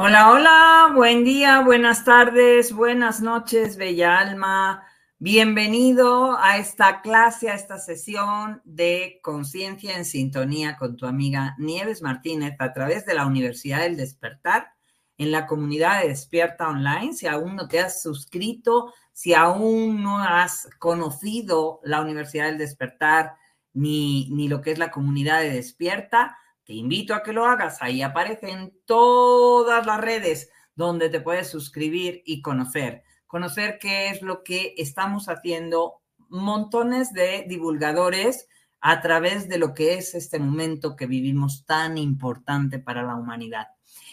Hola, hola, buen día, buenas tardes, buenas noches, bella alma. Bienvenido a esta clase, a esta sesión de conciencia en sintonía con tu amiga Nieves Martínez a través de la Universidad del Despertar en la comunidad de Despierta Online. Si aún no te has suscrito, si aún no has conocido la Universidad del Despertar ni, ni lo que es la comunidad de Despierta, te invito a que lo hagas. Ahí aparecen todas las redes donde te puedes suscribir y conocer. Conocer qué es lo que estamos haciendo montones de divulgadores a través de lo que es este momento que vivimos tan importante para la humanidad.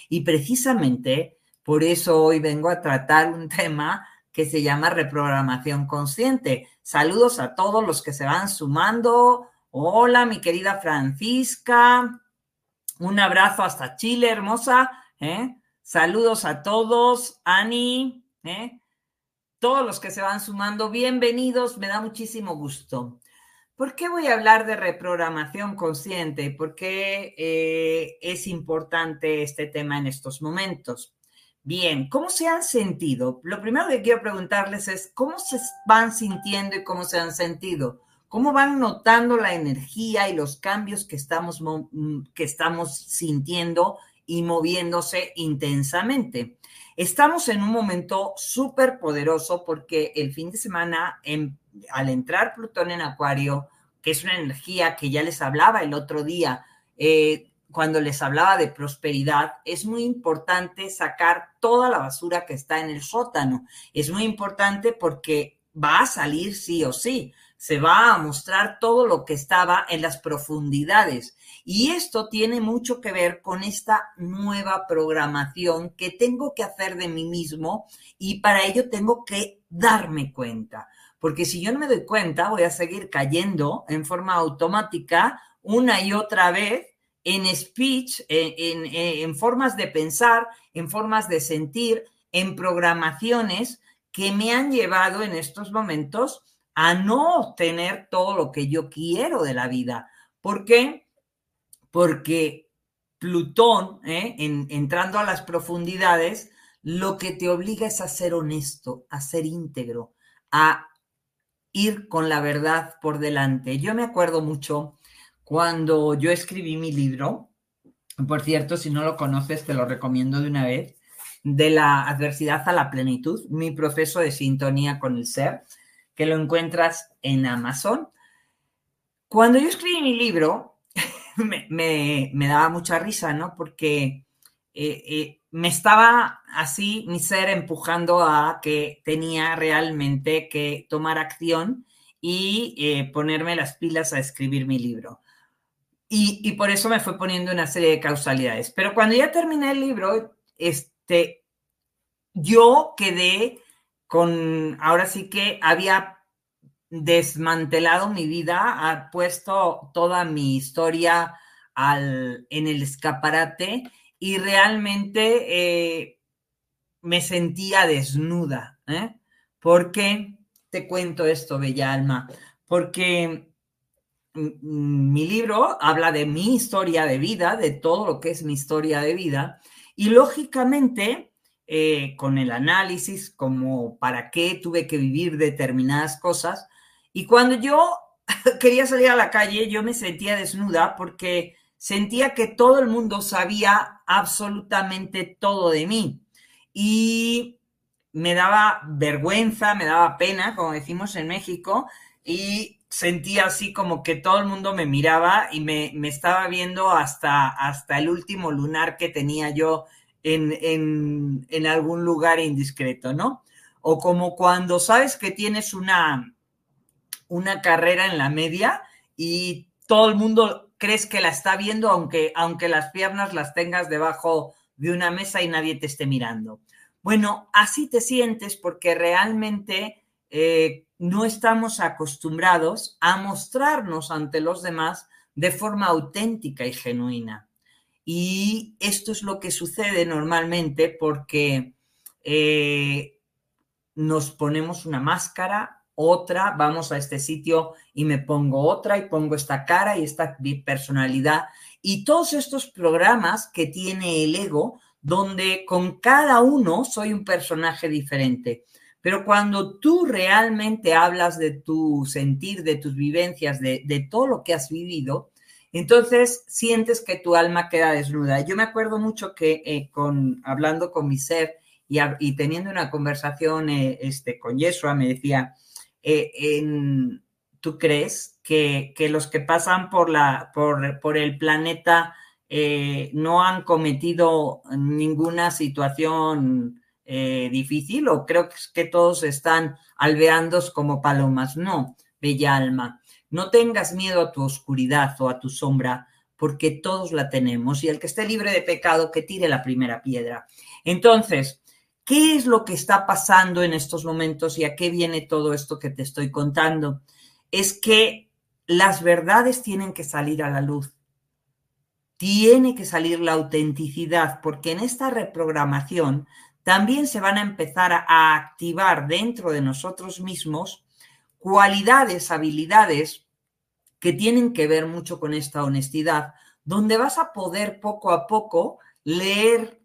Y precisamente por eso hoy vengo a tratar un tema que se llama reprogramación consciente. Saludos a todos los que se van sumando. Hola, mi querida Francisca. Un abrazo hasta Chile, hermosa. ¿eh? Saludos a todos, Ani, ¿eh? todos los que se van sumando, bienvenidos, me da muchísimo gusto. ¿Por qué voy a hablar de reprogramación consciente? ¿Por qué eh, es importante este tema en estos momentos? Bien, ¿cómo se han sentido? Lo primero que quiero preguntarles es, ¿cómo se van sintiendo y cómo se han sentido? Cómo van notando la energía y los cambios que estamos, mm, que estamos sintiendo y moviéndose intensamente. Estamos en un momento súper poderoso porque el fin de semana, al entrar Plutón en Acuario, que es una energía que ya les hablaba el otro día, eh, cuando les hablaba de prosperidad, es muy importante sacar toda la basura que está en el sótano. Es muy importante porque va a salir sí o sí se va a mostrar todo lo que estaba en las profundidades. Y esto tiene mucho que ver con esta nueva programación que tengo que hacer de mí mismo y para ello tengo que darme cuenta. Porque si yo no me doy cuenta, voy a seguir cayendo en forma automática una y otra vez en speech, en, en formas de pensar, en formas de sentir, en programaciones que me han llevado en estos momentos a no obtener todo lo que yo quiero de la vida. ¿Por qué? Porque Plutón, ¿eh? entrando a las profundidades, lo que te obliga es a ser honesto, a ser íntegro, a ir con la verdad por delante. Yo me acuerdo mucho cuando yo escribí mi libro, por cierto, si no lo conoces, te lo recomiendo de una vez, de la adversidad a la plenitud, mi proceso de sintonía con el ser que lo encuentras en Amazon. Cuando yo escribí mi libro, me, daba mucha risa, ¿no? Porque eh, eh, me estaba así mi ser empujando a que tenía realmente que tomar acción y eh, ponerme las pilas a escribir mi libro. Y, y, por eso me fue poniendo una serie de causalidades. Pero cuando ya terminé el libro, este, yo quedé con, ahora sí que había desmantelado mi vida, ha puesto toda mi historia al, en el escaparate y realmente eh, me sentía desnuda. ¿eh? ¿Por qué te cuento esto, Bella Alma? Porque mi libro habla de mi historia de vida, de todo lo que es mi historia de vida, y lógicamente, eh, con el análisis, como para qué tuve que vivir determinadas cosas, y cuando yo quería salir a la calle, yo me sentía desnuda porque sentía que todo el mundo sabía absolutamente todo de mí. Y me daba vergüenza, me daba pena, como decimos en México, y sentía así como que todo el mundo me miraba y me, estaba viendo hasta, hasta el último lunar que tenía yo en, en algún lugar indiscreto, ¿no? O como cuando sabes que tienes una, una carrera en la media y todo el mundo crees que la está viendo aunque, aunque las piernas las tengas debajo de una mesa y nadie te esté mirando. Bueno, así te sientes porque realmente eh, no estamos acostumbrados a mostrarnos ante los demás de forma auténtica y genuina. Y esto es lo que sucede normalmente porque eh, nos ponemos una máscara otra, vamos a este sitio y me pongo otra y pongo esta cara y esta personalidad. Y todos estos programas que tiene el ego, donde con cada uno soy un personaje diferente. Pero cuando tú realmente hablas de tu sentir, de tus vivencias, de, todo lo que has vivido, entonces sientes que tu alma queda desnuda. Yo me acuerdo mucho que eh, con, hablando con mi ser y, teniendo una conversación eh, este, con Yeshua, me decía, eh, ¿tú crees que, los que pasan por, la, por, el planeta no han cometido ninguna situación difícil o creo que todos están alveandos como palomas? No, bella alma, no tengas miedo a tu oscuridad o a tu sombra porque todos la tenemos y el que esté libre de pecado que tire la primera piedra. Entonces, ¿Qué es lo que está pasando en estos momentos y a qué viene todo esto que te estoy contando? Es que las verdades tienen que salir a la luz. Tiene que salir la autenticidad, porque en esta reprogramación también se van a empezar a activar dentro de nosotros mismos cualidades, habilidades que tienen que ver mucho con esta honestidad, donde vas a poder poco a poco leer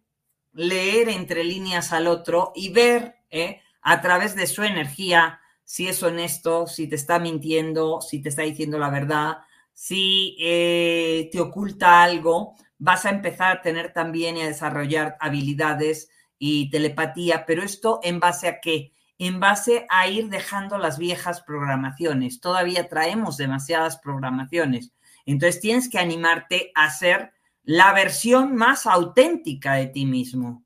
leer entre líneas al otro y ver ¿eh? a través de su energía si es honesto, si te está mintiendo, si te está diciendo la verdad, si eh, te oculta algo, vas a empezar a tener también y a desarrollar habilidades y telepatía, pero esto en base a qué? En base a ir dejando las viejas programaciones. Todavía traemos demasiadas programaciones. Entonces tienes que animarte a ser la versión más auténtica de ti mismo.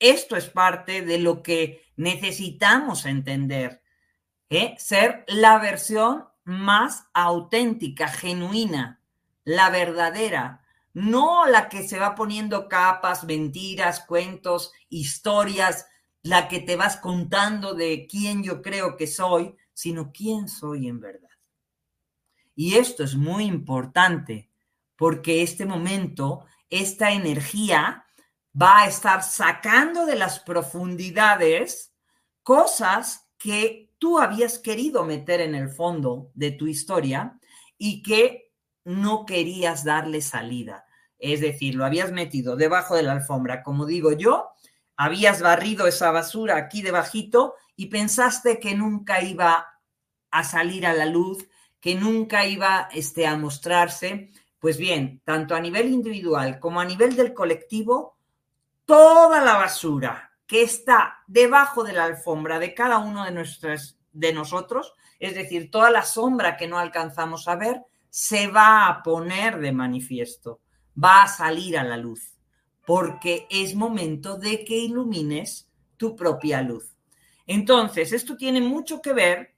Esto es parte de lo que necesitamos entender. ¿eh? Ser la versión más auténtica, genuina, la verdadera, no la que se va poniendo capas, mentiras, cuentos, historias, la que te vas contando de quién yo creo que soy, sino quién soy en verdad. Y esto es muy importante porque este momento, esta energía va a estar sacando de las profundidades cosas que tú habías querido meter en el fondo de tu historia y que no querías darle salida. Es decir, lo habías metido debajo de la alfombra, como digo yo, habías barrido esa basura aquí debajito y pensaste que nunca iba a salir a la luz, que nunca iba este, a mostrarse, pues bien, tanto a nivel individual como a nivel del colectivo, toda la basura que está debajo de la alfombra de cada uno de, nuestras, de nosotros, es decir, toda la sombra que no alcanzamos a ver, se va a poner de manifiesto, va a salir a la luz, porque es momento de que ilumines tu propia luz. Entonces, esto tiene mucho que ver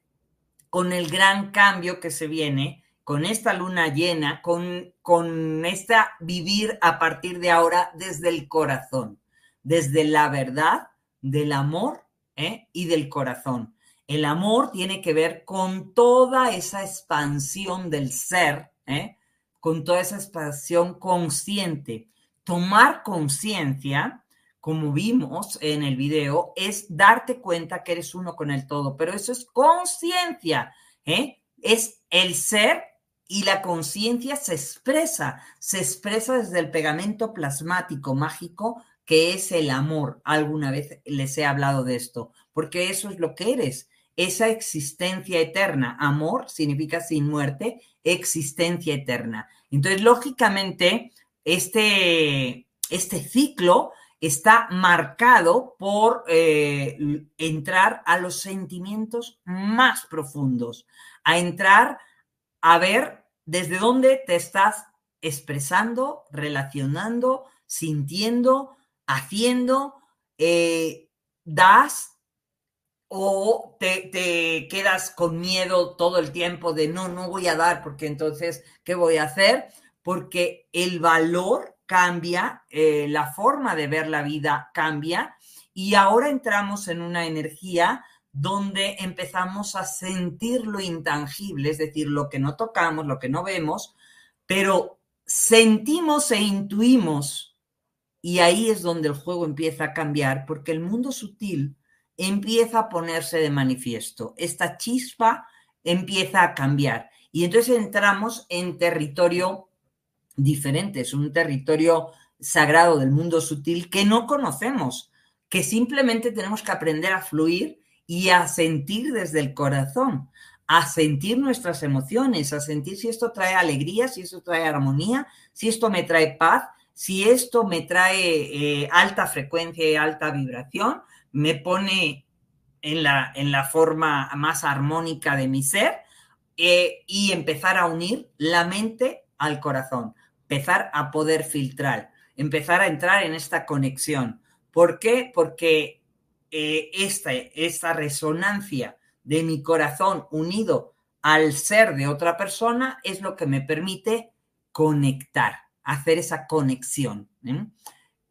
con el gran cambio que se viene, con esta luna llena, con, con esta vivir a partir de ahora desde el corazón, desde la verdad, del amor ¿eh? y del corazón. El amor tiene que ver con toda esa expansión del ser, ¿eh? con toda esa expansión consciente. Tomar conciencia como vimos en el video, es darte cuenta que eres uno con el todo, pero eso es conciencia, ¿eh? es el ser y la conciencia se expresa, se expresa desde el pegamento plasmático mágico que es el amor. Alguna vez les he hablado de esto, porque eso es lo que eres, esa existencia eterna. Amor significa sin muerte, existencia eterna. Entonces, lógicamente, este, este ciclo está marcado por eh, entrar a los sentimientos más profundos, a entrar a ver desde dónde te estás expresando, relacionando, sintiendo, haciendo, eh, das o te, te, quedas con miedo todo el tiempo de no, no voy a dar porque entonces, ¿qué voy a hacer? Porque el valor cambia, eh, la forma de ver la vida cambia y ahora entramos en una energía donde empezamos a sentir lo intangible, es decir, lo que no tocamos, lo que no vemos, pero sentimos e intuimos y ahí es donde el juego empieza a cambiar porque el mundo sutil empieza a ponerse de manifiesto, esta chispa empieza a cambiar y entonces entramos en territorio diferente, es un territorio sagrado del mundo sutil que no conocemos, que simplemente tenemos que aprender a fluir y a sentir desde el corazón, a sentir nuestras emociones, a sentir si esto trae alegría, si esto trae armonía, si esto me trae paz, si esto me trae eh, alta frecuencia y alta vibración, me pone en la, en la forma más armónica de mi ser eh, y empezar a unir la mente al corazón empezar a poder filtrar, empezar a entrar en esta conexión. ¿Por qué? Porque eh, esta, esta resonancia de mi corazón unido al ser de otra persona es lo que me permite conectar, hacer esa conexión, ¿eh?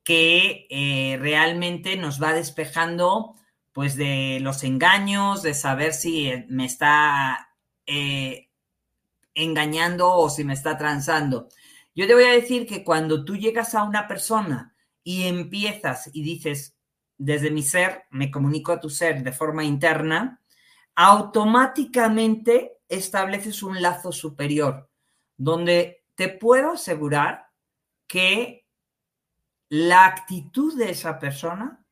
que eh, realmente nos va despejando pues de los engaños, de saber si me está engañando o si me está transando. Yo te voy a decir que cuando tú llegas a una persona y empiezas y dices, desde mi ser, me comunico a tu ser de forma interna, automáticamente estableces un lazo superior, donde te puedo asegurar que la actitud de esa persona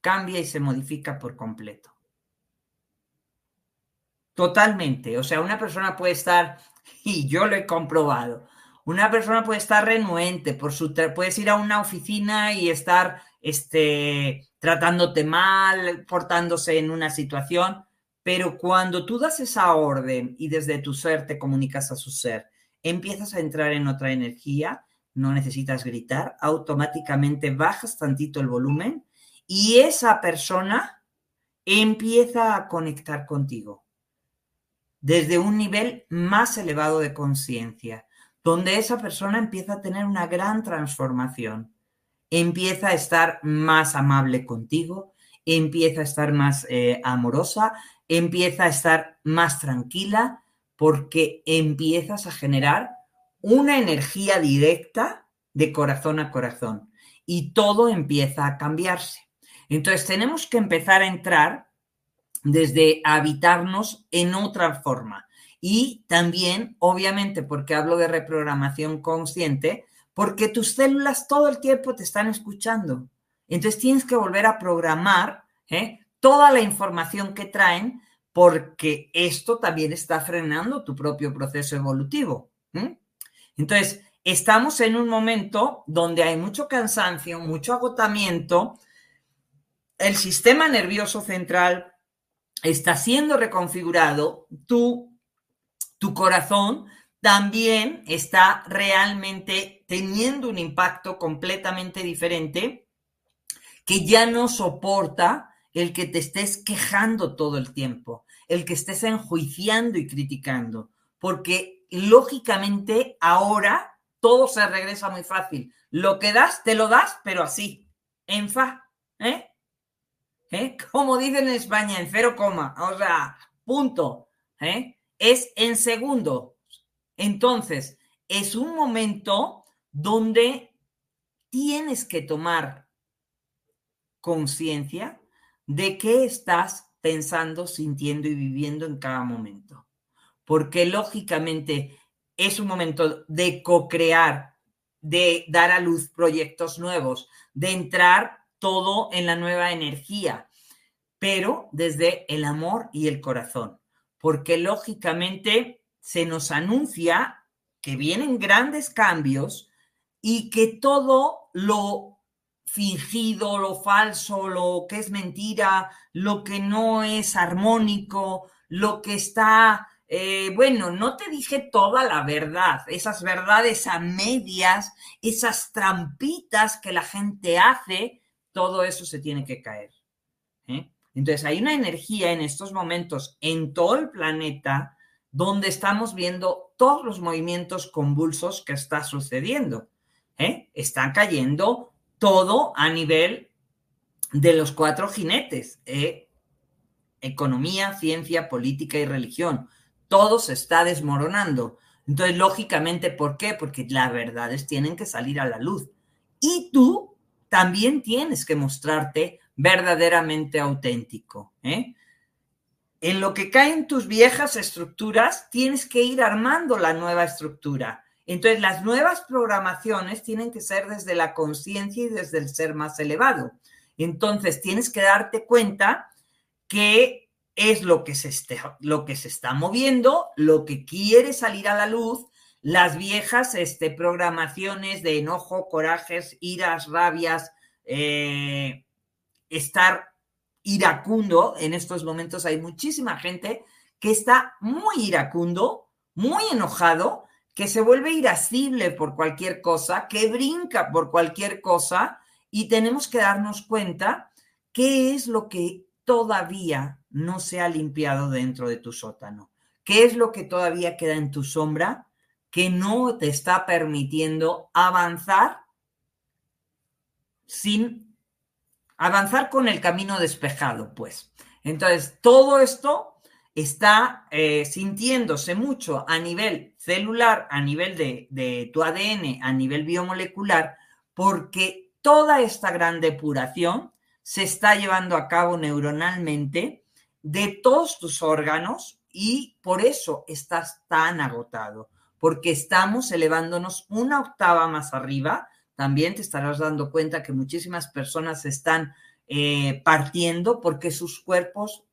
cambia y se modifica por completo. Totalmente. O sea, una persona puede estar, y yo lo he comprobado, una persona puede estar renuente, por su puedes ir a una oficina y estar este, tratándote mal, portándose en una situación, pero cuando tú das esa orden y desde tu ser te comunicas a su ser, empiezas a entrar en otra energía, no necesitas gritar, automáticamente bajas tantito el volumen y esa persona empieza a conectar contigo desde un nivel más elevado de conciencia donde esa persona empieza a tener una gran transformación, empieza a estar más amable contigo, empieza a estar más eh, amorosa, empieza a estar más tranquila, porque empiezas a generar una energía directa de corazón a corazón y todo empieza a cambiarse. Entonces tenemos que empezar a entrar desde habitarnos en otra forma, y también, obviamente, porque hablo de reprogramación consciente, porque tus células todo el tiempo te están escuchando. Entonces tienes que volver a programar ¿eh? toda la información que traen porque esto también está frenando tu propio proceso evolutivo. Entonces, estamos en un momento donde hay mucho cansancio, mucho agotamiento, el sistema nervioso central está siendo reconfigurado, tu, tu corazón también está realmente teniendo un impacto completamente diferente que ya no soporta el que te estés quejando todo el tiempo, el que estés enjuiciando y criticando, porque lógicamente ahora todo se regresa muy fácil. Lo que das, te lo das, pero así, en fa, ¿eh? ¿Eh? Como dicen en España, en cero coma, o sea, punto, ¿eh? Es en segundo. Entonces, es un momento donde tienes que tomar conciencia de qué estás pensando, sintiendo y viviendo en cada momento. Porque lógicamente es un momento de co-crear, de dar a luz proyectos nuevos, de entrar todo en la nueva energía, pero desde el amor y el corazón. Porque lógicamente se nos anuncia que vienen grandes cambios y que todo lo fingido, lo falso, lo que es mentira, lo que no es armónico, lo que está, eh, bueno, no te dije toda la verdad, esas verdades a medias, esas trampitas que la gente hace, todo eso se tiene que caer. Entonces hay una energía en estos momentos en todo el planeta donde estamos viendo todos los movimientos convulsos que está sucediendo. ¿eh? Están cayendo todo a nivel de los cuatro jinetes, ¿eh? economía, ciencia, política y religión. Todo se está desmoronando. Entonces, lógicamente, ¿por qué? Porque las verdades tienen que salir a la luz. Y tú también tienes que mostrarte verdaderamente auténtico. ¿eh? En lo que caen tus viejas estructuras, tienes que ir armando la nueva estructura. Entonces, las nuevas programaciones tienen que ser desde la conciencia y desde el ser más elevado. Entonces, tienes que darte cuenta que es lo que se, lo que se está moviendo, lo que quiere salir a la luz, las viejas este, programaciones de enojo, corajes, iras, rabias, eh, estar iracundo. En estos momentos hay muchísima gente que está muy iracundo, muy enojado, que se vuelve irascible por cualquier cosa, que brinca por cualquier cosa y tenemos que darnos cuenta qué es lo que todavía no se ha limpiado dentro de tu sótano, qué es lo que todavía queda en tu sombra que no te está permitiendo avanzar sin avanzar con el camino despejado, pues. Entonces, todo esto está eh, sintiéndose mucho a nivel celular, a nivel de, de tu ADN, a nivel biomolecular, porque toda esta gran depuración se está llevando a cabo neuronalmente de todos tus órganos y por eso estás tan agotado, porque estamos elevándonos una octava más arriba. También te estarás dando cuenta que muchísimas personas están eh, partiendo porque sus cuerpos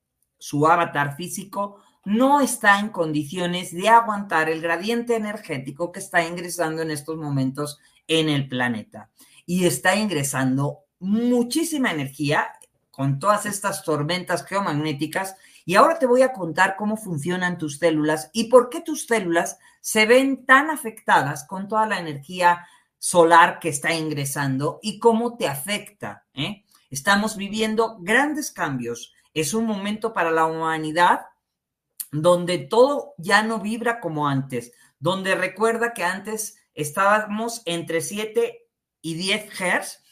su avatar físico, no está en condiciones de aguantar el gradiente energético que está ingresando en estos momentos en el planeta. Y está ingresando muchísima energía con todas estas tormentas geomagnéticas. Y ahora te voy a contar cómo funcionan tus células y por qué tus células se ven tan afectadas con toda la energía solar que está ingresando y cómo te afecta. ¿eh? Estamos viviendo grandes cambios es un momento para la humanidad donde todo ya no vibra como antes, donde recuerda que antes estábamos entre 7 y 10 Hz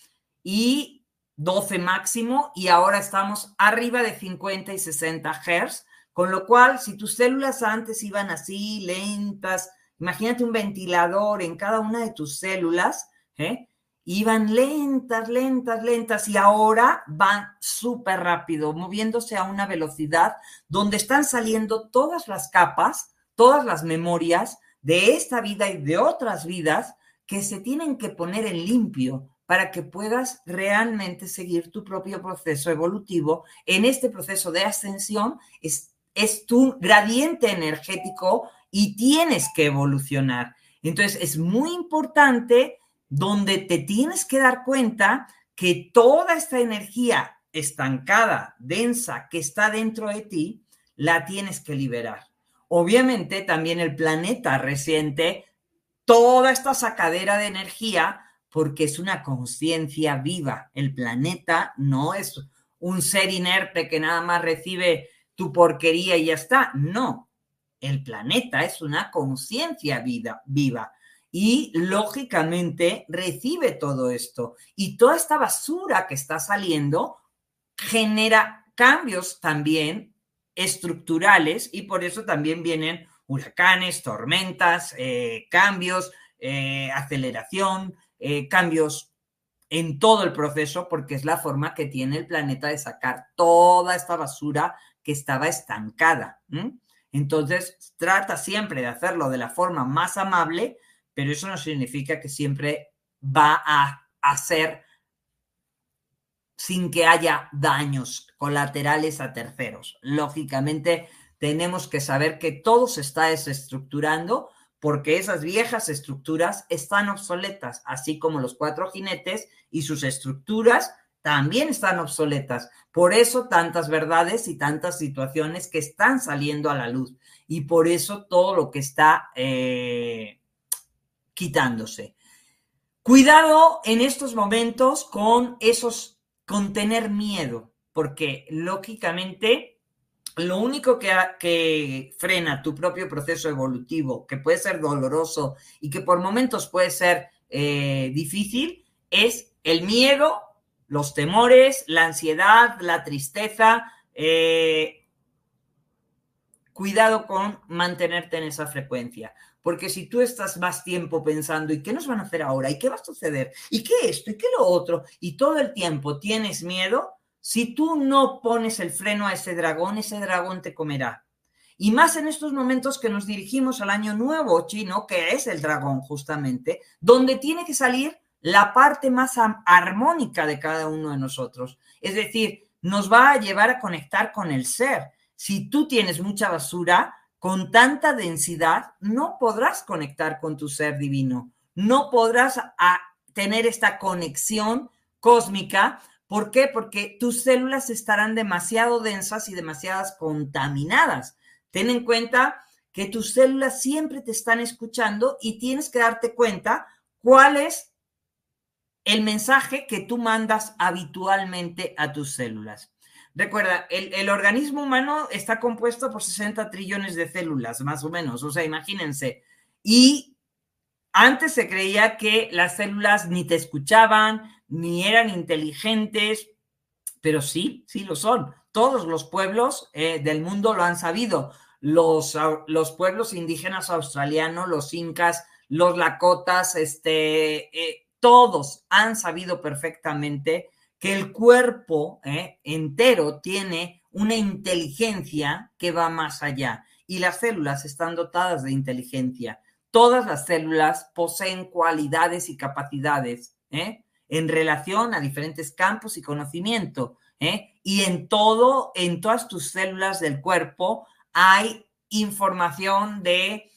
y 12 máximo y ahora estamos arriba de 50 y 60 Hz, con lo cual si tus células antes iban así lentas, imagínate un ventilador en cada una de tus células, ¿eh? iban lentas, lentas, lentas y ahora van súper rápido, moviéndose a una velocidad donde están saliendo todas las capas, todas las memorias de esta vida y de otras vidas que se tienen que poner en limpio para que puedas realmente seguir tu propio proceso evolutivo. En este proceso de ascensión es, es tu gradiente energético y tienes que evolucionar. Entonces es muy importante donde te tienes que dar cuenta que toda esta energía estancada, densa, que está dentro de ti, la tienes que liberar. Obviamente también el planeta resiente toda esta sacadera de energía porque es una conciencia viva. El planeta no es un ser inerte que nada más recibe tu porquería y ya está. No, el planeta es una conciencia viva y lógicamente recibe todo esto. Y toda esta basura que está saliendo genera cambios también estructurales y por eso también vienen huracanes, tormentas, eh, cambios, eh, aceleración, eh, cambios en todo el proceso, porque es la forma que tiene el planeta de sacar toda esta basura que estaba estancada. Entonces, trata siempre de hacerlo de la forma más amable, pero eso no significa que siempre va a hacer sin que haya daños colaterales a terceros. Lógicamente, tenemos que saber que todo se está desestructurando porque esas viejas estructuras están obsoletas, así como los cuatro jinetes y sus estructuras también están obsoletas. Por eso tantas verdades y tantas situaciones que están saliendo a la luz y por eso todo lo que está eh, quitándose. Cuidado en estos momentos con esos, con tener miedo, porque lógicamente lo único que, que, frena tu propio proceso evolutivo, que puede ser doloroso y que por momentos puede ser eh, difícil, es el miedo, los temores, la ansiedad, la tristeza. Eh, cuidado con mantenerte en esa frecuencia. Porque si tú estás más tiempo pensando, ¿y qué nos van a hacer ahora? ¿Y qué va a suceder? ¿Y qué esto? ¿Y qué lo otro? Y todo el tiempo tienes miedo, si tú no pones el freno a ese dragón, ese dragón te comerá. Y más en estos momentos que nos dirigimos al año nuevo chino, que es el dragón justamente, donde tiene que salir la parte más armónica de cada uno de nosotros. Es decir, nos va a llevar a conectar con el ser. Si tú tienes mucha basura, con tanta densidad, no podrás conectar con tu ser divino, no podrás tener esta conexión cósmica. ¿Por qué? Porque tus células estarán demasiado densas y demasiadas contaminadas. Ten en cuenta que tus células siempre te están escuchando y tienes que darte cuenta cuál es el mensaje que tú mandas habitualmente a tus células. Recuerda, el, organismo humano está compuesto por 60 trillones de células, más o menos, o sea, imagínense. Y antes se creía que las células ni te escuchaban, ni eran inteligentes, pero sí, sí lo son. Todos los pueblos eh, del mundo lo han sabido. Los, los, pueblos indígenas australianos, los incas, los lakotas, este, eh, todos han sabido perfectamente que el cuerpo eh, entero tiene una inteligencia que va más allá y las células están dotadas de inteligencia. Todas las células poseen cualidades y capacidades eh, en relación a diferentes campos y conocimiento. Eh, y en todo, en todas tus células del cuerpo hay información de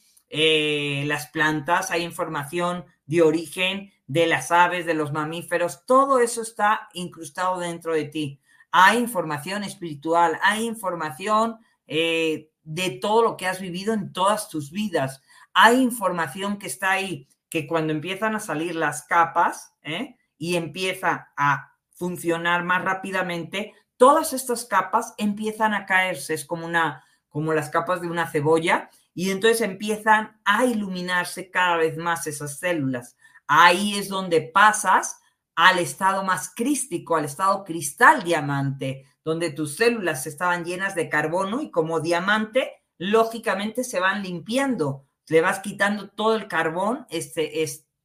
las plantas, hay información de origen de las aves, de los mamíferos, todo eso está incrustado dentro de ti. Hay información espiritual, hay información eh, de todo lo que has vivido en todas tus vidas. Hay información que está ahí, que cuando empiezan a salir las capas ¿eh? y empieza a funcionar más rápidamente, todas estas capas empiezan a caerse, es como una como las capas de una cebolla y entonces empiezan a iluminarse cada vez más esas células. Ahí es donde pasas al estado más crístico, al estado cristal diamante, donde tus células estaban llenas de carbono y como diamante, lógicamente se van limpiando, le vas quitando todo el carbón este,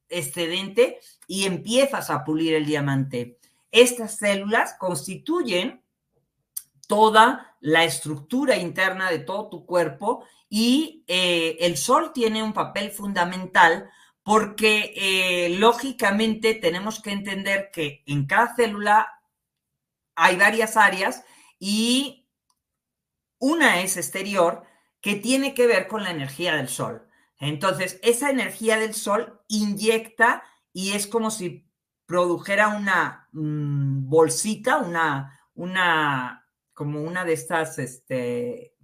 excedente y empiezas a pulir el diamante. Estas células constituyen toda la estructura interna de todo tu cuerpo y eh, el sol tiene un papel fundamental porque eh, lógicamente tenemos que entender que en cada célula hay varias áreas y una es exterior que tiene que ver con la energía del sol. Entonces, esa energía del sol inyecta y es como si produjera una mm, bolsita, una, una, como una de estas este,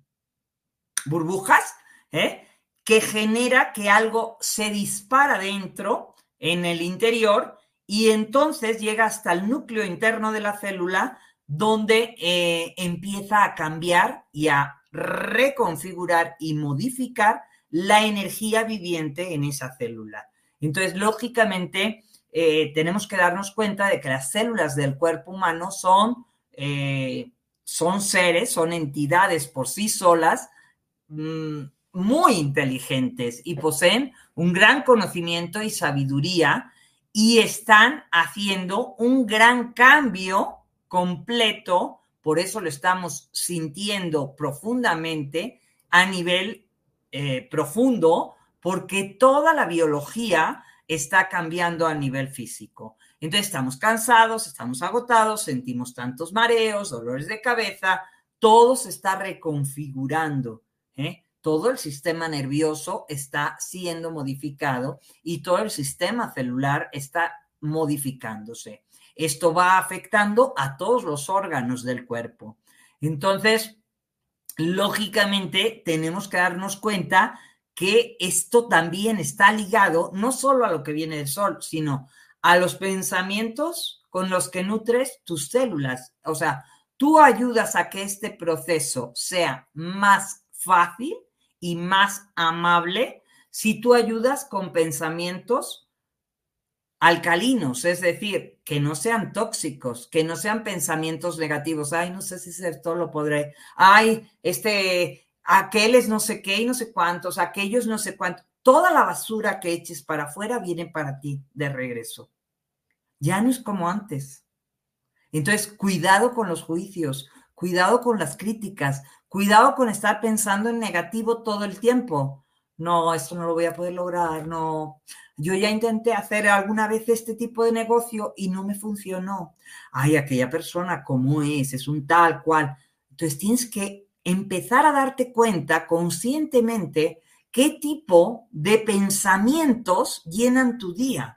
burbujas, ¿eh? Que genera que algo se dispara dentro, en el interior, y entonces llega hasta el núcleo interno de la célula, donde eh, empieza a cambiar y a reconfigurar y modificar la energía viviente en esa célula. Entonces, lógicamente, eh, tenemos que darnos cuenta de que las células del cuerpo humano son, eh, son seres, son entidades por sí solas mm, muy inteligentes y poseen un gran conocimiento y sabiduría y están haciendo un gran cambio completo, por eso lo estamos sintiendo profundamente a nivel eh, profundo, porque toda la biología está cambiando a nivel físico. Entonces estamos cansados, estamos agotados, sentimos tantos mareos, dolores de cabeza, todo se está reconfigurando. ¿eh? Todo el sistema nervioso está siendo modificado y todo el sistema celular está modificándose. Esto va afectando a todos los órganos del cuerpo. Entonces, lógicamente, tenemos que darnos cuenta que esto también está ligado no solo a lo que viene del sol, sino a los pensamientos con los que nutres tus células. O sea, tú ayudas a que este proceso sea más fácil y más amable si tú ayudas con pensamientos alcalinos, es decir, que no sean tóxicos, que no sean pensamientos negativos. Ay, no sé si esto lo podré. Ay, este, aquel es no sé qué y no sé cuántos, aquellos no sé cuántos. Toda la basura que eches para afuera viene para ti de regreso. Ya no es como antes. Entonces, cuidado con los juicios, cuidado con las críticas, cuidado con estar pensando en negativo todo el tiempo. No, esto no lo voy a poder lograr, no. Yo ya intenté hacer alguna vez este tipo de negocio y no me funcionó. Ay, aquella persona, ¿cómo es? Es un tal cual. Entonces tienes que empezar a darte cuenta conscientemente qué tipo de pensamientos llenan tu día.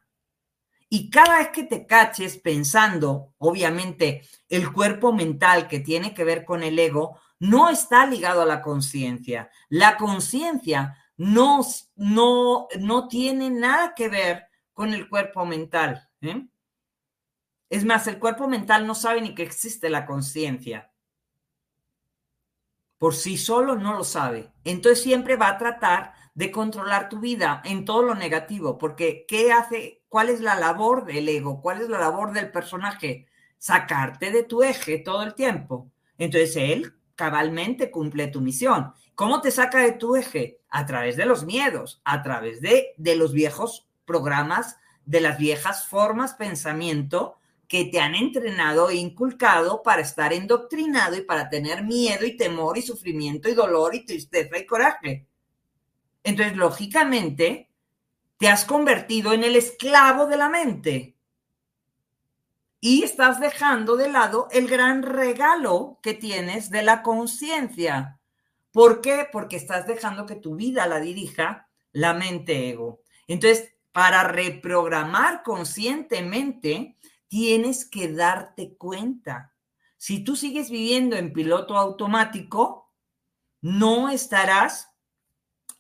Y cada vez que te caches pensando, obviamente, el cuerpo mental que tiene que ver con el ego, no está ligado a la conciencia. La conciencia no, no, no tiene nada que ver con el cuerpo mental. ¿eh? Es más, el cuerpo mental no sabe ni que existe la conciencia. Por sí solo no lo sabe. Entonces siempre va a tratar de controlar tu vida en todo lo negativo, porque ¿qué hace? ¿Cuál es la labor del ego? ¿Cuál es la labor del personaje? Sacarte de tu eje todo el tiempo. Entonces él cabalmente cumple tu misión. ¿Cómo te saca de tu eje? A través de los miedos, a través de, de los viejos programas, de las viejas formas pensamiento que te han entrenado e inculcado para estar endoctrinado y para tener miedo y temor y sufrimiento y dolor y tristeza y coraje. Entonces, lógicamente, te has convertido en el esclavo de la mente y estás dejando de lado el gran regalo que tienes de la conciencia. ¿Por qué? Porque estás dejando que tu vida la dirija la mente ego. Entonces, para reprogramar conscientemente, tienes que darte cuenta. Si tú sigues viviendo en piloto automático, no estarás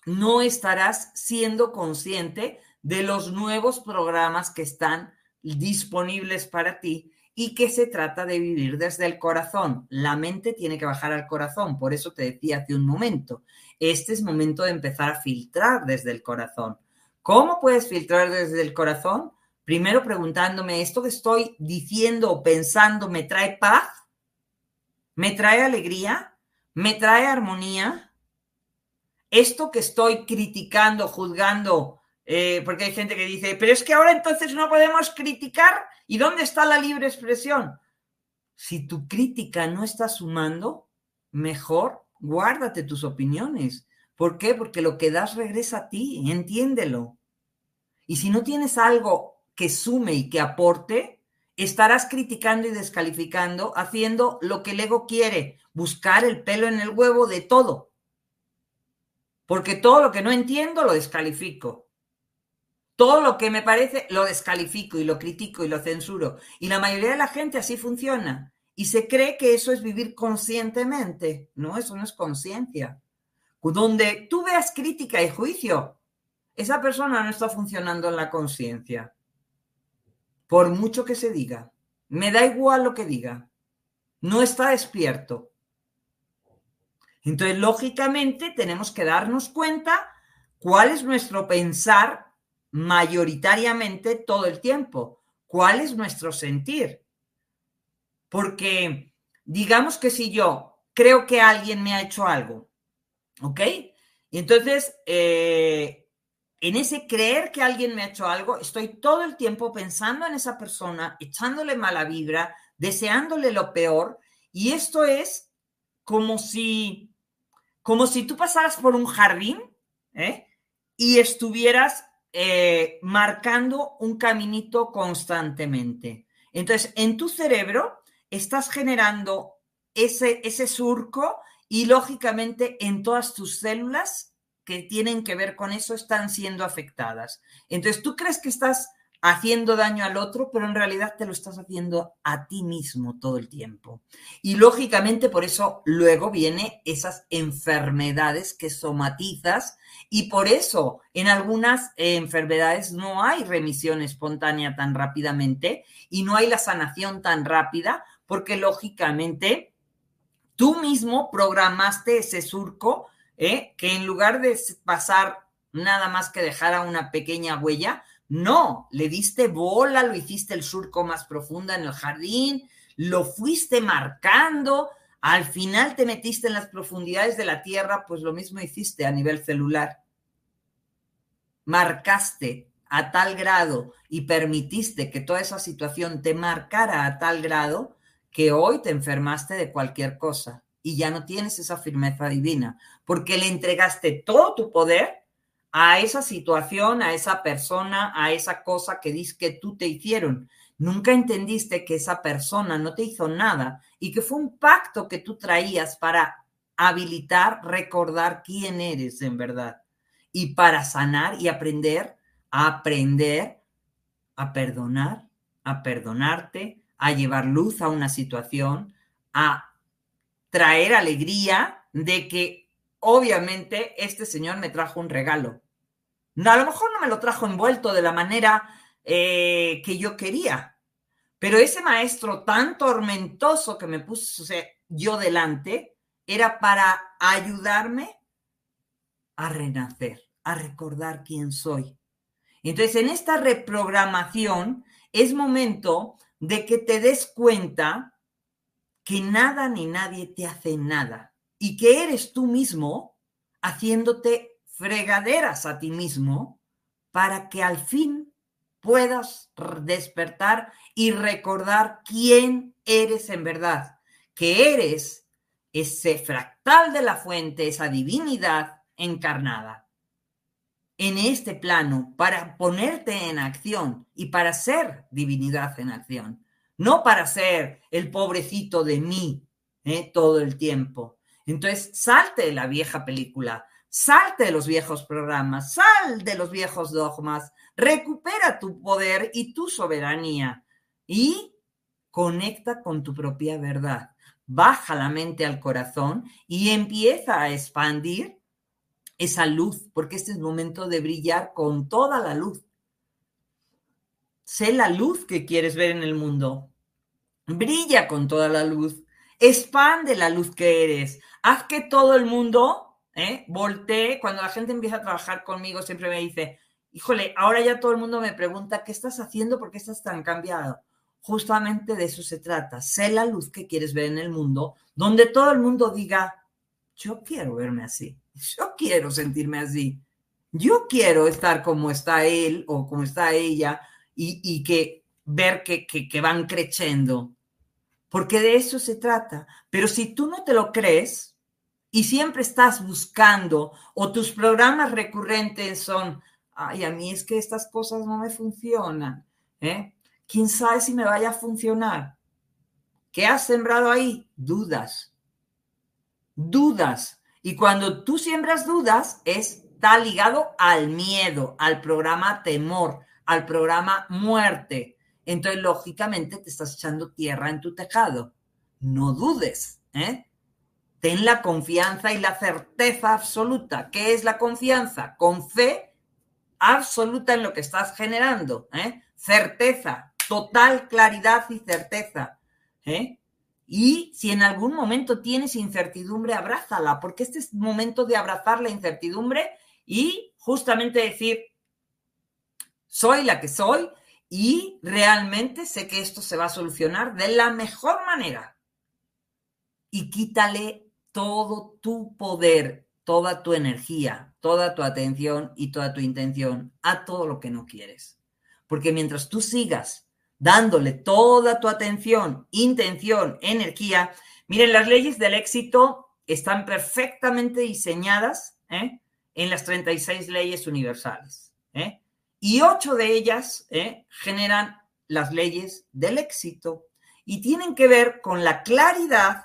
no estarás siendo consciente de los nuevos programas que están disponibles para ti y que se trata de vivir desde el corazón. La mente tiene que bajar al corazón, por eso te decía hace un momento, este es momento de empezar a filtrar desde el corazón. ¿Cómo puedes filtrar desde el corazón? Primero preguntándome, ¿esto que estoy diciendo o pensando me trae paz? ¿Me trae alegría? ¿Me trae armonía? ¿Esto que estoy criticando, juzgando, eh, porque hay gente que dice, pero es que ahora entonces no podemos criticar. ¿Y dónde está la libre expresión? Si tu crítica no está sumando, mejor guárdate tus opiniones. ¿Por qué? Porque lo que das regresa a ti, entiéndelo. Y si no tienes algo que sume y que aporte, estarás criticando y descalificando, haciendo lo que el ego quiere, buscar el pelo en el huevo de todo. Porque todo lo que no entiendo lo descalifico. Todo lo que me parece lo descalifico y lo critico y lo censuro. Y la mayoría de la gente así funciona. y se cree que eso es vivir conscientemente. No, eso no es conciencia. Donde tú veas crítica y juicio, esa persona no está funcionando en la conciencia. Por mucho que se diga. Me da igual lo que diga. No está despierto. Entonces, lógicamente, tenemos que darnos cuenta cuál es nuestro pensar mayoritariamente todo el tiempo, cuál es nuestro sentir. Porque digamos que si yo creo que alguien me ha hecho algo, ¿ok? Y entonces, eh, en ese creer que alguien me ha hecho algo, estoy todo el tiempo pensando en esa persona, echándole mala vibra, deseándole lo peor, y esto es como si, como si tú pasaras por un jardín ¿eh? y estuvieras eh, marcando un caminito constantemente. Entonces, en tu cerebro estás generando ese, ese surco y lógicamente en todas tus células que tienen que ver con eso están siendo afectadas. Entonces, tú crees que estás haciendo daño al otro, pero en realidad te lo estás haciendo a ti mismo todo el tiempo. Y lógicamente por eso luego viene esas enfermedades que somatizas y por eso en algunas enfermedades no hay remisión espontánea tan rápidamente y no hay la sanación tan rápida porque lógicamente tú mismo programaste ese surco ¿eh? que en lugar de pasar nada más que dejar a una pequeña huella, no, le diste bola, lo hiciste el surco más profunda en el jardín, lo fuiste marcando, al final te metiste en las profundidades de la tierra, pues lo mismo hiciste a nivel celular. Marcaste a tal grado y permitiste que toda esa situación te marcara a tal grado que hoy te enfermaste de cualquier cosa y ya no tienes esa firmeza divina, porque le entregaste todo tu poder a esa situación, a esa persona, a esa cosa que dices que tú te hicieron. Nunca entendiste que esa persona no te hizo nada y que fue un pacto que tú traías para habilitar, recordar quién eres en verdad y para sanar y aprender a aprender a perdonar, a perdonarte, a llevar luz a una situación, a traer alegría de que obviamente este señor me trajo un regalo. A lo mejor no me lo trajo envuelto de la manera eh, que yo quería, pero ese maestro tan tormentoso que me puso yo delante era para ayudarme a renacer, a recordar quién soy. Entonces, en esta reprogramación es momento de que te des cuenta que nada ni nadie te hace nada y que eres tú mismo haciéndote fregaderas a ti mismo para que al fin puedas despertar y recordar quién eres en verdad, que eres ese fractal de la fuente, esa divinidad encarnada en este plano para ponerte en acción y para ser divinidad en acción, no para ser el pobrecito de mí ¿eh? todo el tiempo, entonces, salte de la vieja película, salte de los viejos programas, sal de los viejos dogmas, recupera tu poder y tu soberanía y conecta con tu propia verdad. Baja la mente al corazón y empieza a expandir esa luz, porque este es el momento de brillar con toda la luz. Sé la luz que quieres ver en el mundo. Brilla con toda la luz. Expande la luz que eres haz que todo el mundo ¿eh? voltee. Cuando la gente empieza a trabajar conmigo, siempre me dice, híjole, ahora ya todo el mundo me pregunta, ¿qué estás haciendo? ¿Por qué estás tan cambiado? Justamente de eso se trata. Sé la luz que quieres ver en el mundo, donde todo el mundo diga, yo quiero verme así, yo quiero sentirme así, yo quiero estar como está él o como está ella y, que ver que, que van creciendo. Porque de eso se trata. Pero si tú no te lo crees, y siempre estás buscando o tus programas recurrentes son, ay, a mí es que estas cosas no me funcionan, ¿eh? ¿Quién sabe si me vaya a funcionar? ¿Qué has sembrado ahí? Dudas. Dudas. Y cuando tú siembras dudas, está ligado al miedo, al programa temor, al programa muerte. Entonces, lógicamente, te estás echando tierra en tu tejado. no dudes, ¿eh? Ten la confianza y la certeza absoluta. ¿Qué es la confianza? Con fe absoluta en lo que estás generando, ¿eh? Certeza, total claridad y certeza, ¿eh? Y si en algún momento tienes incertidumbre, abrázala, porque este es momento de abrazar la incertidumbre y justamente decir, soy la que soy y realmente sé que esto se va a solucionar de la mejor manera. Y quítale todo tu poder, toda tu energía, toda tu atención y toda tu intención a todo lo que no quieres. Porque mientras tú sigas dándole toda tu atención, intención, energía. Miren, las leyes del éxito están perfectamente diseñadas ¿eh? en las 36 leyes universales. ¿eh? Y ocho de ellas ¿eh? generan las leyes del éxito y tienen que ver con la claridad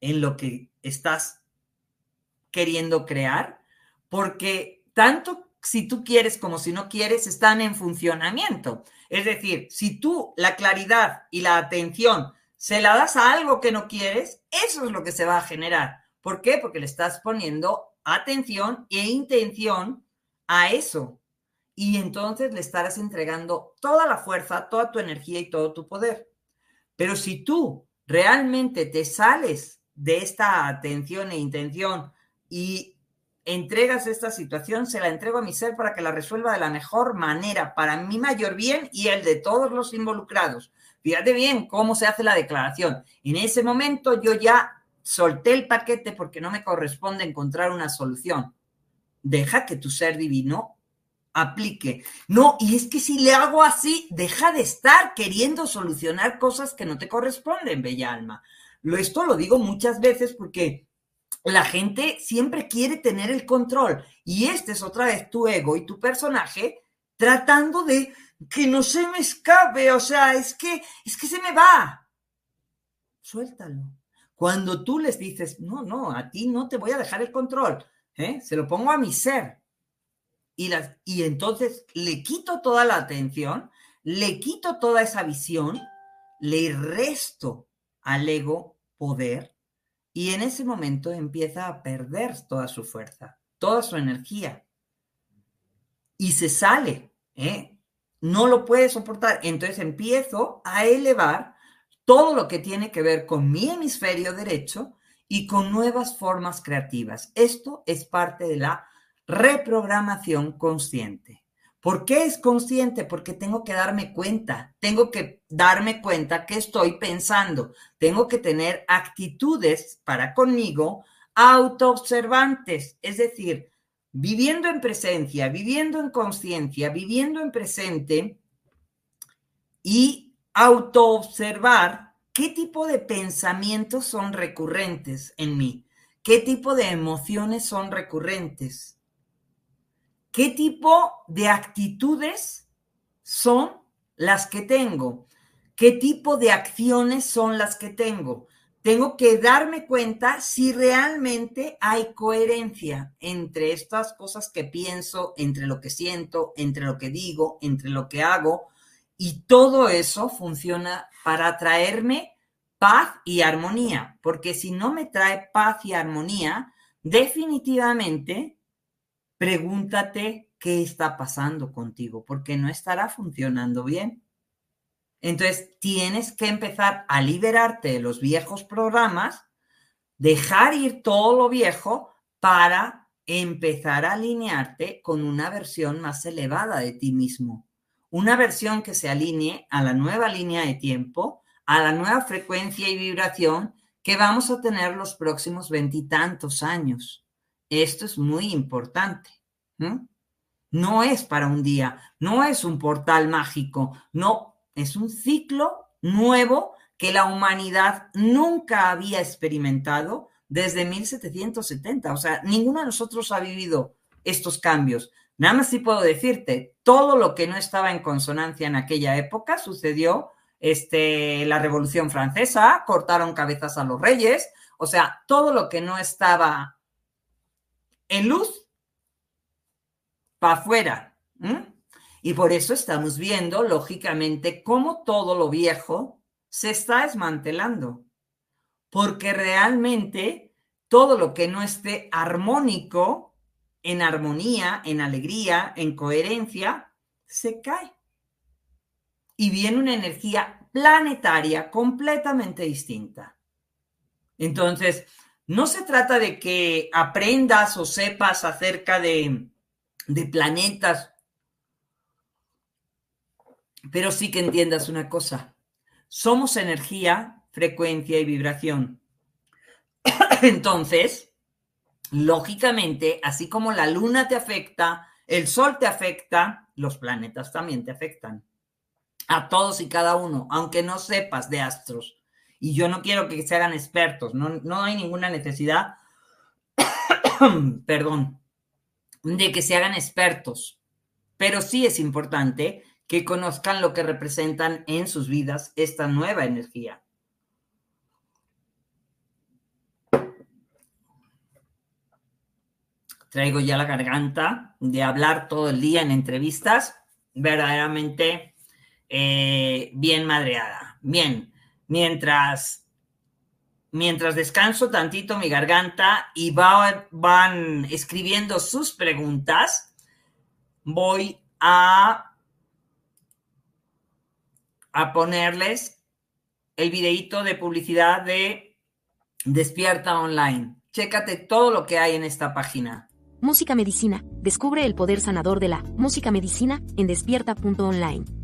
en lo que estás queriendo crear, porque tanto si tú quieres como si no quieres están en funcionamiento. Es decir, si tú la claridad y la atención se la das a algo que no quieres, eso es lo que se va a generar. ¿Por qué? Porque le estás poniendo atención e intención a eso. Y entonces le estarás entregando toda la fuerza, toda tu energía y todo tu poder. Pero si tú realmente te sales de esta atención e intención y entregas esta situación, se la entrego a mi ser para que la resuelva de la mejor manera, para mi mayor bien y el de todos los involucrados. Fíjate bien cómo se hace la declaración. En ese momento yo ya solté el paquete porque no me corresponde encontrar una solución. Deja que tu ser divino aplique. No, y es que si le hago así, deja de estar queriendo solucionar cosas que no te corresponden, bella alma. Esto lo digo muchas veces porque la gente siempre quiere tener el control. Y este es otra vez tu ego y tu personaje tratando de que no se me escape. O sea, es que, es que se me va. Suéltalo. Cuando tú les dices, no, no, a ti no te voy a dejar el control, ¿eh? se lo pongo a mi ser. Y, las, y entonces le quito toda la atención, le quito toda esa visión, le resto al ego poder y en ese momento empieza a perder toda su fuerza, toda su energía. Y se sale, ¿eh? No lo puede soportar. Entonces empiezo a elevar todo lo que tiene que ver con mi hemisferio derecho y con nuevas formas creativas. Esto es parte de la reprogramación consciente. ¿Por qué es consciente? Porque tengo que darme cuenta, tengo que darme cuenta que estoy pensando, tengo que tener actitudes para conmigo autoobservantes, es decir, viviendo en presencia, viviendo en conciencia, viviendo en presente y autoobservar qué tipo de pensamientos son recurrentes en mí, qué tipo de emociones son recurrentes ¿Qué tipo de actitudes son las que tengo? ¿Qué tipo de acciones son las que tengo? Tengo que darme cuenta si realmente hay coherencia entre estas cosas que pienso, entre lo que siento, entre lo que digo, entre lo que hago. Y todo eso funciona para traerme paz y armonía, porque si no me trae paz y armonía, definitivamente pregúntate qué está pasando contigo, porque no estará funcionando bien. Entonces, tienes que empezar a liberarte de los viejos programas, dejar ir todo lo viejo para empezar a alinearte con una versión más elevada de ti mismo. Una versión que se alinee a la nueva línea de tiempo, a la nueva frecuencia y vibración que vamos a tener los próximos veintitantos años. Esto es muy importante. No es para un día, no es un portal mágico, no, es un ciclo nuevo que la humanidad nunca había experimentado desde 1770. O sea, ninguno de nosotros ha vivido estos cambios. Nada más sí puedo decirte, todo lo que no estaba en consonancia en aquella época sucedió, este, la Revolución Francesa, cortaron cabezas a los reyes, o sea, todo lo que no estaba en luz para afuera. Y por eso estamos viendo, lógicamente, cómo todo lo viejo se está desmantelando. porque realmente todo lo que no esté armónico, en armonía, en alegría, en coherencia, se cae. Y viene una energía planetaria completamente distinta. Entonces, no se trata de que aprendas o sepas acerca de, planetas, pero sí que entiendas una cosa. Somos energía, frecuencia y vibración. Entonces, lógicamente, así como la luna te afecta, el sol te afecta, los planetas también te afectan. A todos y cada uno, aunque no sepas de astros. Y yo no quiero que se hagan expertos, no, no hay ninguna necesidad, perdón, de que se hagan expertos. Pero sí es importante que conozcan lo que representan en sus vidas esta nueva energía. traigo ya la garganta de hablar todo el día en entrevistas, verdaderamente eh, bien madreada. Bien, mientras, mientras descanso tantito mi garganta y van escribiendo sus preguntas, voy a, a ponerles el videíto de publicidad de Despierta Online. Chécate todo lo que hay en esta página. Música Medicina. Descubre el poder sanador de la música medicina en despierta.online.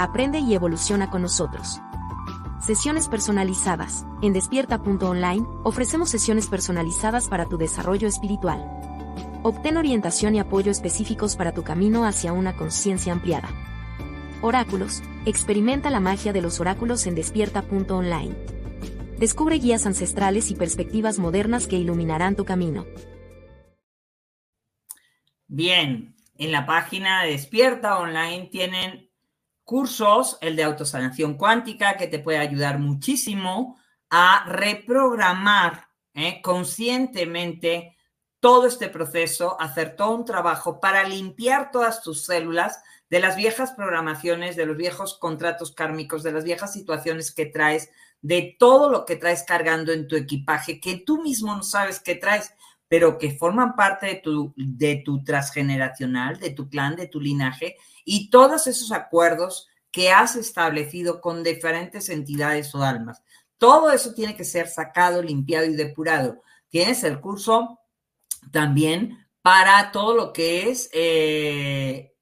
Aprende y evoluciona con nosotros. Sesiones personalizadas. En despierta.online, ofrecemos sesiones personalizadas para tu desarrollo espiritual. Obtén orientación y apoyo específicos para tu camino hacia una conciencia ampliada. Oráculos. Experimenta la magia de los oráculos en despierta.online. Descubre guías ancestrales y perspectivas modernas que iluminarán tu camino. Bien, en la página de Despierta Online tienen cursos, el de autosanación cuántica, que te puede ayudar muchísimo a reprogramar ¿eh? conscientemente todo este proceso, hacer todo un trabajo para limpiar todas tus células de las viejas programaciones, de los viejos contratos kármicos, de las viejas situaciones que traes, de todo lo que traes cargando en tu equipaje, que tú mismo no sabes qué traes pero que forman parte de tu, de tu transgeneracional, de tu clan, de tu linaje, y todos esos acuerdos que has establecido con diferentes entidades o almas. Todo eso tiene que ser sacado, limpiado y depurado. Tienes el curso también para todo lo que es eh,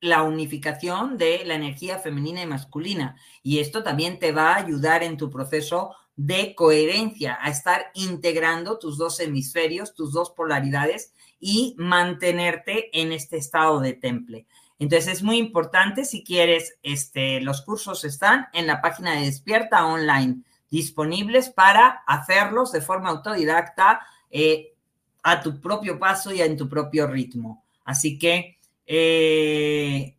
la unificación de la energía femenina y masculina. Y esto también te va a ayudar en tu proceso de coherencia, a estar integrando tus dos hemisferios, tus dos polaridades y mantenerte en este estado de temple. Entonces es muy importante si quieres, este, los cursos están en la página de Despierta Online, disponibles para hacerlos de forma autodidacta eh, a tu propio paso y en tu propio ritmo. Así que eh,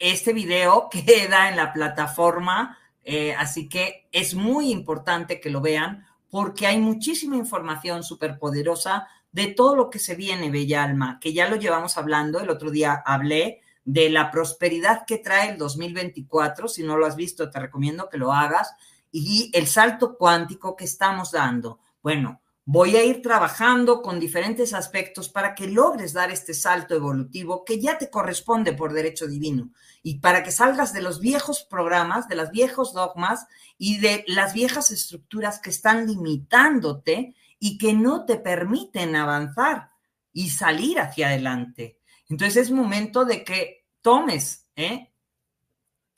este video queda en la plataforma eh, así que es muy importante que lo vean porque hay muchísima información súper poderosa de todo lo que se viene, Bella Alma, que ya lo llevamos hablando. El otro día hablé de la prosperidad que trae el 2024. Si no lo has visto, te recomiendo que lo hagas. Y el salto cuántico que estamos dando. Bueno, Voy a ir trabajando con diferentes aspectos para que logres dar este salto evolutivo que ya te corresponde por derecho divino y para que salgas de los viejos programas, de los viejos dogmas y de las viejas estructuras que están limitándote y que no te permiten avanzar y salir hacia adelante. Entonces es momento de que tomes, ¿eh?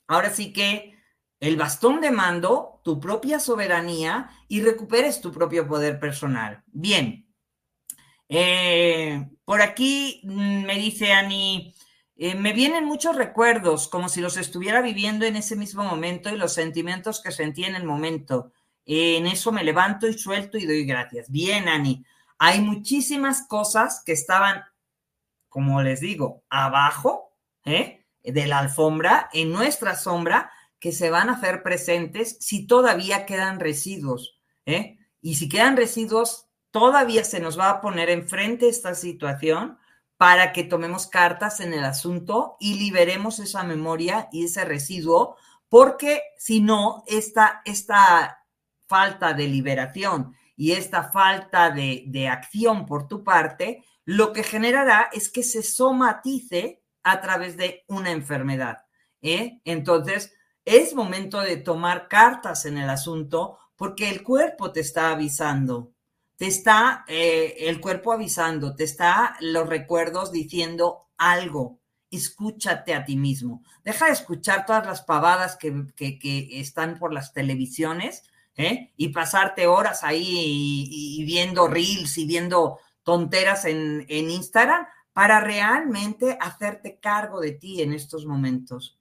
Ahora sí que el bastón de mando, tu propia soberanía y recuperes tu propio poder personal. Bien. Eh, por aquí mm, me dice Ani, eh, me vienen muchos recuerdos, como si los estuviera viviendo en ese mismo momento y los sentimientos que sentí en el momento. En eso me levanto y suelto y doy gracias. Bien, Ani. Hay muchísimas cosas que estaban, como les digo, abajo ¿eh? de la alfombra, en nuestra sombra, que se van a hacer presentes si todavía quedan residuos. ¿eh? Y si quedan residuos, todavía se nos va a poner enfrente esta situación para que tomemos cartas en el asunto y liberemos esa memoria y ese residuo, porque si no, esta, esta falta de liberación y esta falta de, de acción por tu parte, lo que generará es que se somatice a través de una enfermedad. ¿eh? Entonces, es momento de tomar cartas en el asunto porque el cuerpo te está avisando, te está eh, el cuerpo avisando, te está los recuerdos diciendo algo. Escúchate a ti mismo. Deja de escuchar todas las pavadas que, están por las televisiones ¿eh? y pasarte horas ahí viendo reels y viendo tonteras en, en Instagram para realmente hacerte cargo de ti en estos momentos.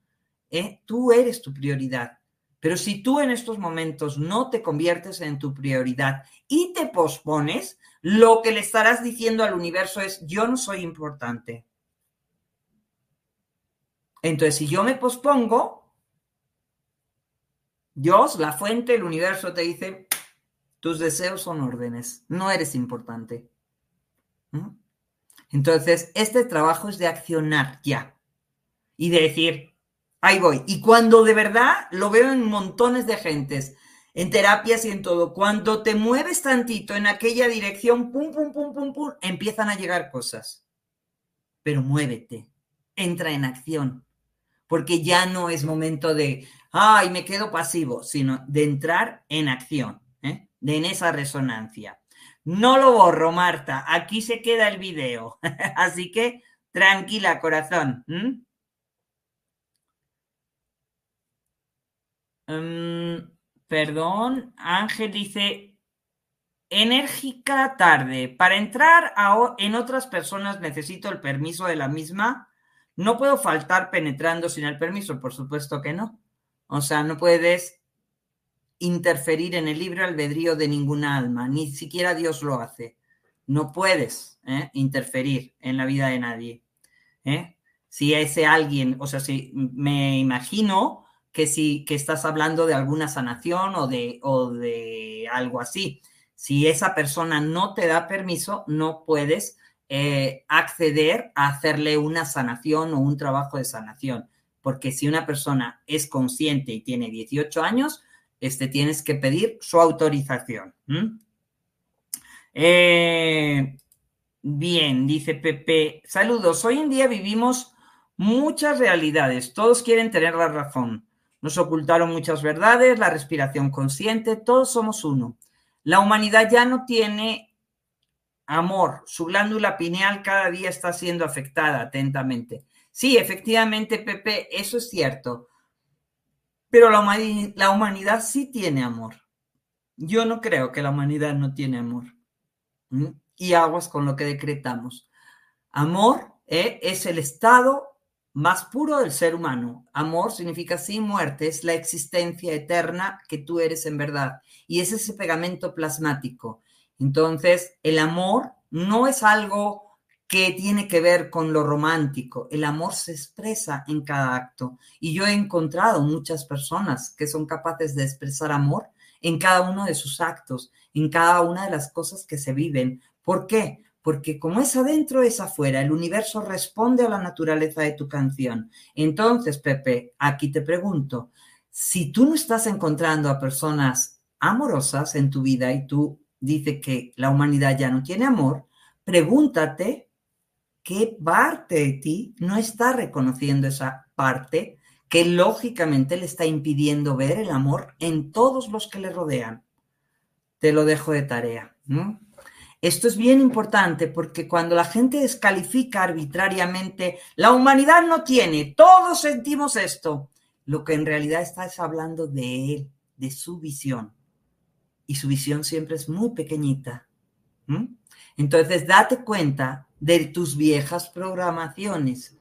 ¿Eh? Tú eres tu prioridad. Pero si tú en estos momentos no te conviertes en tu prioridad y te pospones, lo que le estarás diciendo al universo es, yo no soy importante. Entonces, si yo me pospongo, Dios, la fuente, el universo te dice, tus deseos son órdenes, no eres importante. ¿Mm? Entonces, este trabajo es de accionar ya y de decir, Ahí voy. Y cuando de verdad lo veo en montones de gentes, en terapias y en todo, cuando te mueves tantito en aquella dirección, pum, pum, pum, pum, pum, empiezan a llegar cosas. Pero muévete, entra en acción, porque ya no es momento de, ay, me quedo pasivo, sino de entrar en acción, ¿eh? de en esa resonancia. No lo borro, Marta, aquí se queda el video, así que tranquila, corazón. Perdón, Ángel dice, enérgica tarde. Para entrar en otras personas necesito el permiso de la misma. No puedo faltar penetrando sin el permiso, por supuesto que no. O sea, no puedes interferir en el libre albedrío de ninguna alma, ni siquiera Dios lo hace. No puedes ¿eh? interferir en la vida de nadie. ¿eh? Si ese alguien, o sea, si me imagino que si que estás hablando de alguna sanación o de, o de algo así. Si esa persona no te da permiso, no puedes eh, acceder a hacerle una sanación o un trabajo de sanación. Porque si una persona es consciente y tiene 18 años, este, tienes que pedir su autorización. Eh, bien, dice Pepe. Saludos. Hoy en día vivimos muchas realidades. Todos quieren tener la razón. Nos ocultaron muchas verdades, la respiración consciente, todos somos uno. La humanidad ya no tiene amor, su glándula pineal cada día está siendo afectada atentamente. Sí, efectivamente, Pepe, eso es cierto. Pero la, humanidad, sí tiene amor. Yo no creo que la humanidad no tiene amor. Y aguas con lo que decretamos. Amor ¿eh? es el estado más puro del ser humano. Amor significa sin muerte, es la existencia eterna que tú eres en verdad. Y es ese pegamento plasmático. Entonces, el amor no es algo que tiene que ver con lo romántico. El amor se expresa en cada acto. Y yo he encontrado muchas personas que son capaces de expresar amor en cada uno de sus actos, en cada una de las cosas que se viven. ¿Por qué? Porque como es adentro, es afuera. El universo responde a la naturaleza de tu canción. Entonces, Pepe, aquí te pregunto, si tú no estás encontrando a personas amorosas en tu vida y tú dices que la humanidad ya no tiene amor, pregúntate qué parte de ti no está reconociendo esa parte que lógicamente le está impidiendo ver el amor en todos los que le rodean. Te lo dejo de tarea. ¿no? Esto es bien importante porque cuando la gente descalifica arbitrariamente, la humanidad no tiene, todos sentimos esto, lo que en realidad está hablando de él, de su visión. Y su visión siempre es muy pequeñita. Entonces, date cuenta de tus viejas programaciones.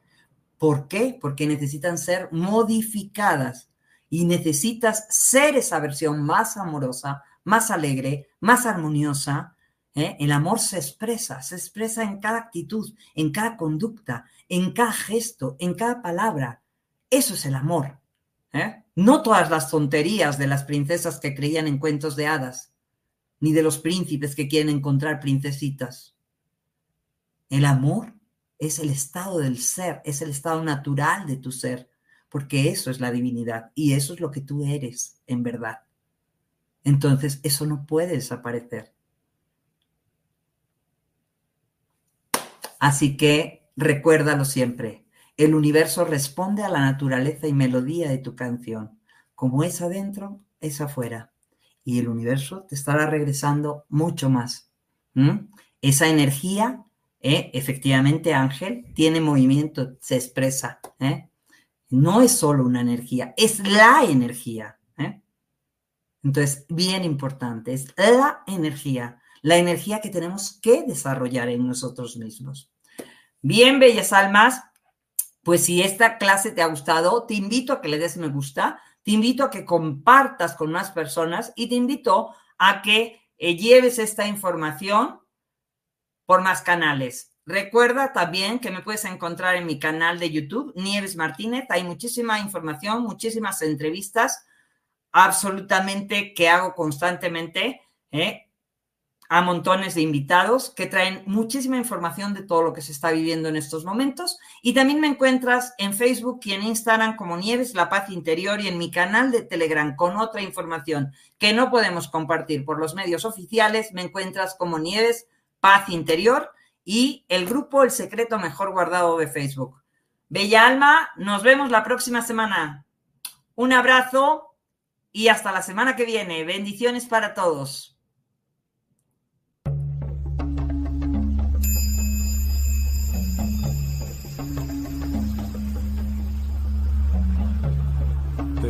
¿Por qué? Porque necesitan ser modificadas y necesitas ser esa versión más amorosa más alegre, más armoniosa. ¿Eh? El amor se expresa, se expresa en cada actitud, en cada conducta, en cada gesto, en cada palabra. Eso es el amor. ¿eh? No todas las tonterías de las princesas que creían en cuentos de hadas, ni de los príncipes que quieren encontrar princesitas. El amor es el estado del ser, es el estado natural de tu ser, porque eso es la divinidad y eso es lo que tú eres en verdad. Entonces, eso no puede desaparecer. Así que recuérdalo siempre, el universo responde a la naturaleza y melodía de tu canción. Como es adentro, es afuera. Y el universo te estará regresando mucho más. Esa energía ¿eh? efectivamente Ángel, tiene movimiento, se expresa. ¿eh? No es solo una energía, es la energía. ¿eh? Entonces, bien importante, es la energía, la energía que tenemos que desarrollar en nosotros mismos. Bien, bellas almas, pues si esta clase te ha gustado, te invito a que le des me gusta, te invito a que compartas con más personas y te invito a que lleves esta información por más canales. Recuerda también que me puedes encontrar en mi canal de YouTube, Nieves Martínez. Hay muchísima información, muchísimas entrevistas, absolutamente que hago constantemente, ¿eh? A montones de invitados que traen muchísima información de todo lo que se está viviendo en estos momentos. Y también me encuentras en Facebook y en Instagram como Nieves La Paz Interior y en mi canal de Telegram con otra información que no podemos compartir por los medios oficiales. Me encuentras como Nieves Paz Interior y el grupo El Secreto Mejor Guardado de Facebook. Bella Alma, nos vemos la próxima semana. Un abrazo y hasta la semana que viene. Bendiciones para todos.